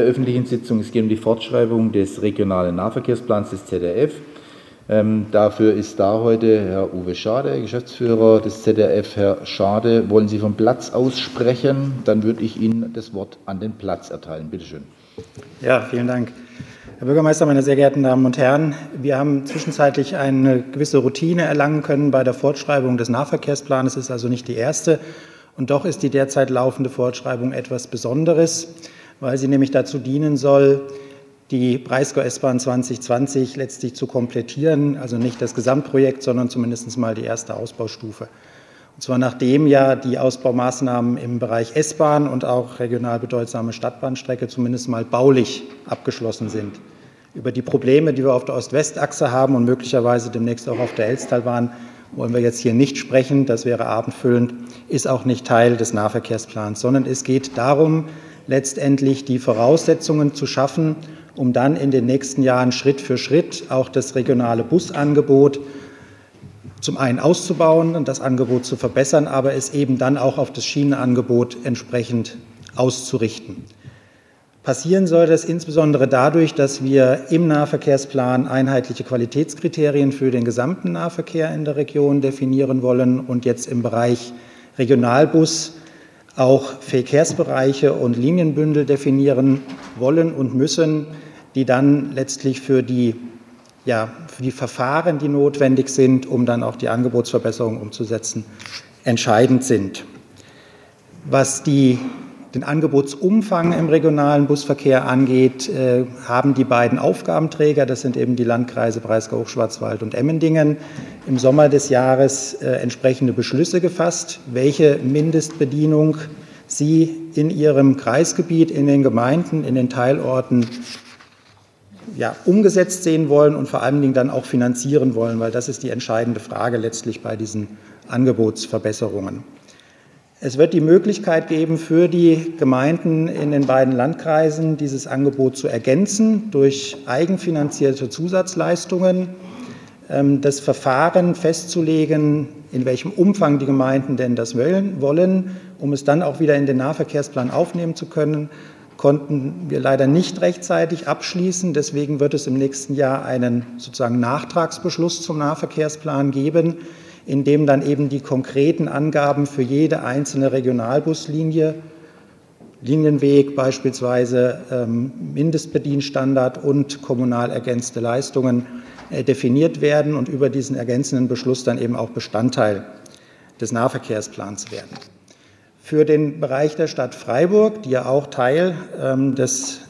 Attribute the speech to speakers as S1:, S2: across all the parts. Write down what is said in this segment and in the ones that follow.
S1: der öffentlichen Sitzung. Es geht um die Fortschreibung des regionalen Nahverkehrsplans des ZDF. Ähm, dafür ist da heute Herr Uwe Schade, Geschäftsführer des ZDF. Herr Schade, wollen Sie vom Platz aus sprechen? Dann würde ich Ihnen das Wort an den Platz erteilen. Bitte schön.
S2: Ja, vielen Dank. Herr Bürgermeister, meine sehr geehrten Damen und Herren, wir haben zwischenzeitlich eine gewisse Routine erlangen können bei der Fortschreibung des Nahverkehrsplans. Es ist also nicht die erste. Und doch ist die derzeit laufende Fortschreibung etwas Besonderes, weil sie nämlich dazu dienen soll, die Breisgau S-Bahn 2020 letztlich zu komplettieren, also nicht das Gesamtprojekt, sondern zumindest mal die erste Ausbaustufe. Und zwar nachdem ja die Ausbaumaßnahmen im Bereich S-Bahn und auch regional bedeutsame Stadtbahnstrecke zumindest mal baulich abgeschlossen sind. Über die Probleme, die wir auf der Ost-West-Achse haben und möglicherweise demnächst auch auf der Elstalbahn, wollen wir jetzt hier nicht sprechen. Das wäre abendfüllend, ist auch nicht Teil des Nahverkehrsplans, sondern es geht darum, letztendlich die Voraussetzungen zu schaffen, um dann in den nächsten Jahren Schritt für Schritt auch das regionale Busangebot zum einen auszubauen und das Angebot zu verbessern, aber es eben dann auch auf das Schienenangebot entsprechend auszurichten. Passieren soll das insbesondere dadurch, dass wir im Nahverkehrsplan einheitliche Qualitätskriterien für den gesamten Nahverkehr in der Region definieren wollen und jetzt im Bereich Regionalbus auch Verkehrsbereiche und Linienbündel definieren wollen und müssen, die dann letztlich für die ja, für die Verfahren, die notwendig sind, um dann auch die Angebotsverbesserung umzusetzen, entscheidend sind. Was die, den Angebotsumfang im regionalen Busverkehr angeht, äh, haben die beiden Aufgabenträger, das sind eben die Landkreise Breisgau, Hochschwarzwald und Emmendingen, im Sommer des Jahres äh, entsprechende Beschlüsse gefasst, welche Mindestbedienung sie in ihrem Kreisgebiet, in den Gemeinden, in den Teilorten ja, umgesetzt sehen wollen und vor allen Dingen dann auch finanzieren wollen, weil das ist die entscheidende Frage letztlich bei diesen Angebotsverbesserungen. Es wird die Möglichkeit geben, für die Gemeinden in den beiden Landkreisen dieses Angebot zu ergänzen durch eigenfinanzierte Zusatzleistungen, ähm, das Verfahren festzulegen, in welchem Umfang die Gemeinden denn das wollen, um es dann auch wieder in den Nahverkehrsplan aufnehmen zu können, konnten wir leider nicht rechtzeitig abschließen. Deswegen wird es im nächsten Jahr einen sozusagen Nachtragsbeschluss zum Nahverkehrsplan geben, in dem dann eben die konkreten Angaben für jede einzelne Regionalbuslinie, Linienweg beispielsweise, ähm, Mindestbedienstandard und kommunal ergänzte Leistungen äh, definiert werden und über diesen ergänzenden Beschluss dann eben auch Bestandteil des Nahverkehrsplans werden. Für den Bereich der Stadt Freiburg, die ja auch Teil ähm, des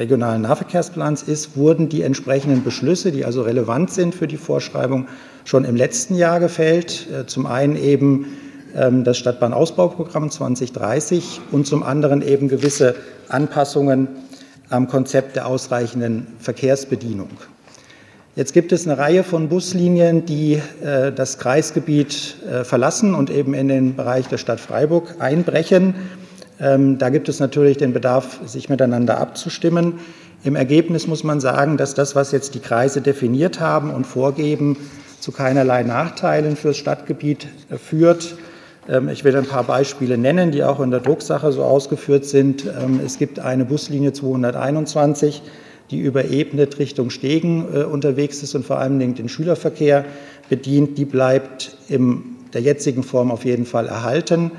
S2: regionalen Nahverkehrsplans ist, wurden die entsprechenden Beschlüsse, die also relevant sind für die Vorschreibung, schon im letzten Jahr gefällt. Äh, zum einen eben ähm, das Stadtbahnausbauprogramm 2030 und zum anderen eben gewisse Anpassungen am Konzept der ausreichenden Verkehrsbedienung. Jetzt gibt es eine Reihe von Buslinien, die äh, das Kreisgebiet äh, verlassen und eben in den Bereich der Stadt Freiburg einbrechen. Ähm, da gibt es natürlich den Bedarf, sich miteinander abzustimmen. Im Ergebnis muss man sagen, dass das, was jetzt die Kreise definiert haben und vorgeben, zu keinerlei Nachteilen fürs Stadtgebiet äh, führt. Ähm, ich will ein paar Beispiele nennen, die auch in der Drucksache so ausgeführt sind. Ähm, es gibt eine Buslinie 221, die überebnet Richtung Stegen äh, unterwegs ist und vor allen Dingen den Schülerverkehr bedient, die bleibt in der jetzigen Form auf jeden Fall erhalten.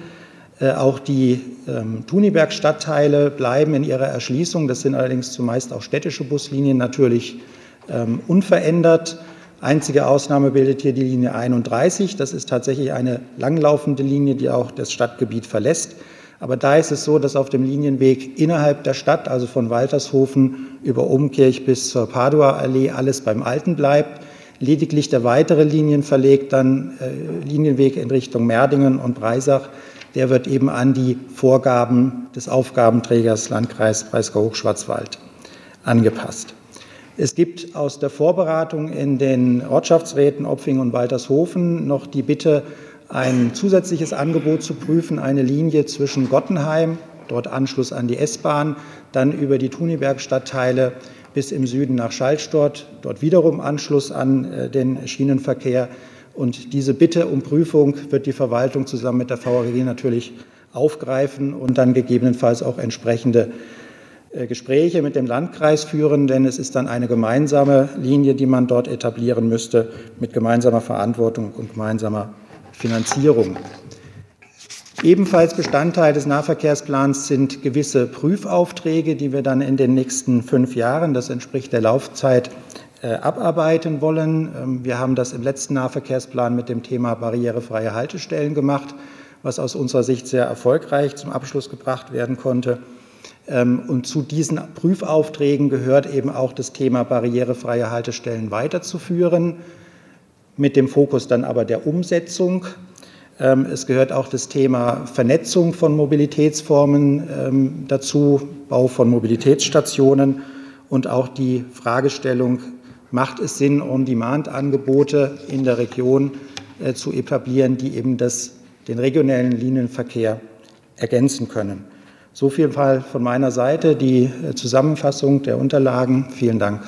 S2: Äh, auch die ähm, Thuniberg-Stadtteile bleiben in ihrer Erschließung. Das sind allerdings zumeist auch städtische Buslinien natürlich ähm, unverändert. Einzige Ausnahme bildet hier die Linie 31. Das ist tatsächlich eine langlaufende Linie, die auch das Stadtgebiet verlässt. Aber da ist es so, dass auf dem Linienweg innerhalb der Stadt, also von Waltershofen über Umkirch bis zur Padua-Allee, alles beim Alten bleibt. Lediglich der weitere Linienverleg, dann äh, Linienweg in Richtung Merdingen und Breisach, der wird eben an die Vorgaben des Aufgabenträgers Landkreis Breisgau-Hochschwarzwald angepasst. Es gibt aus der Vorberatung in den Ortschaftsräten Opfing und Waltershofen noch die Bitte, ein zusätzliches Angebot zu prüfen, eine Linie zwischen Gottenheim, dort Anschluss an die S-Bahn, dann über die Thuniberg-Stadtteile bis im Süden nach Schallstadt, dort wiederum Anschluss an äh, den Schienenverkehr. Und diese Bitte um Prüfung wird die Verwaltung zusammen mit der VRG natürlich aufgreifen und dann gegebenenfalls auch entsprechende äh, Gespräche mit dem Landkreis führen, denn es ist dann eine gemeinsame Linie, die man dort etablieren müsste, mit gemeinsamer Verantwortung und gemeinsamer Finanzierung. Ebenfalls Bestandteil des Nahverkehrsplans sind gewisse Prüfaufträge, die wir dann in den nächsten fünf Jahren, das entspricht der Laufzeit, abarbeiten wollen. Ähm, wir haben das im letzten Nahverkehrsplan mit dem Thema barrierefreie Haltestellen gemacht, was aus unserer Sicht sehr erfolgreich zum Abschluss gebracht werden konnte. Ähm, und zu diesen Prüfaufträgen gehört eben auch das Thema barrierefreie Haltestellen weiterzuführen, mit dem Fokus dann aber der Umsetzung. Ähm, es gehört auch das Thema Vernetzung von Mobilitätsformen dazu, Bau von Mobilitätsstationen und auch die Fragestellung macht es Sinn, On-Demand-Angebote in der Region äh, zu etablieren, die eben das, den regionellen Linienverkehr ergänzen können. So viel Fall von meiner Seite die äh, Zusammenfassung der Unterlagen. Vielen Dank.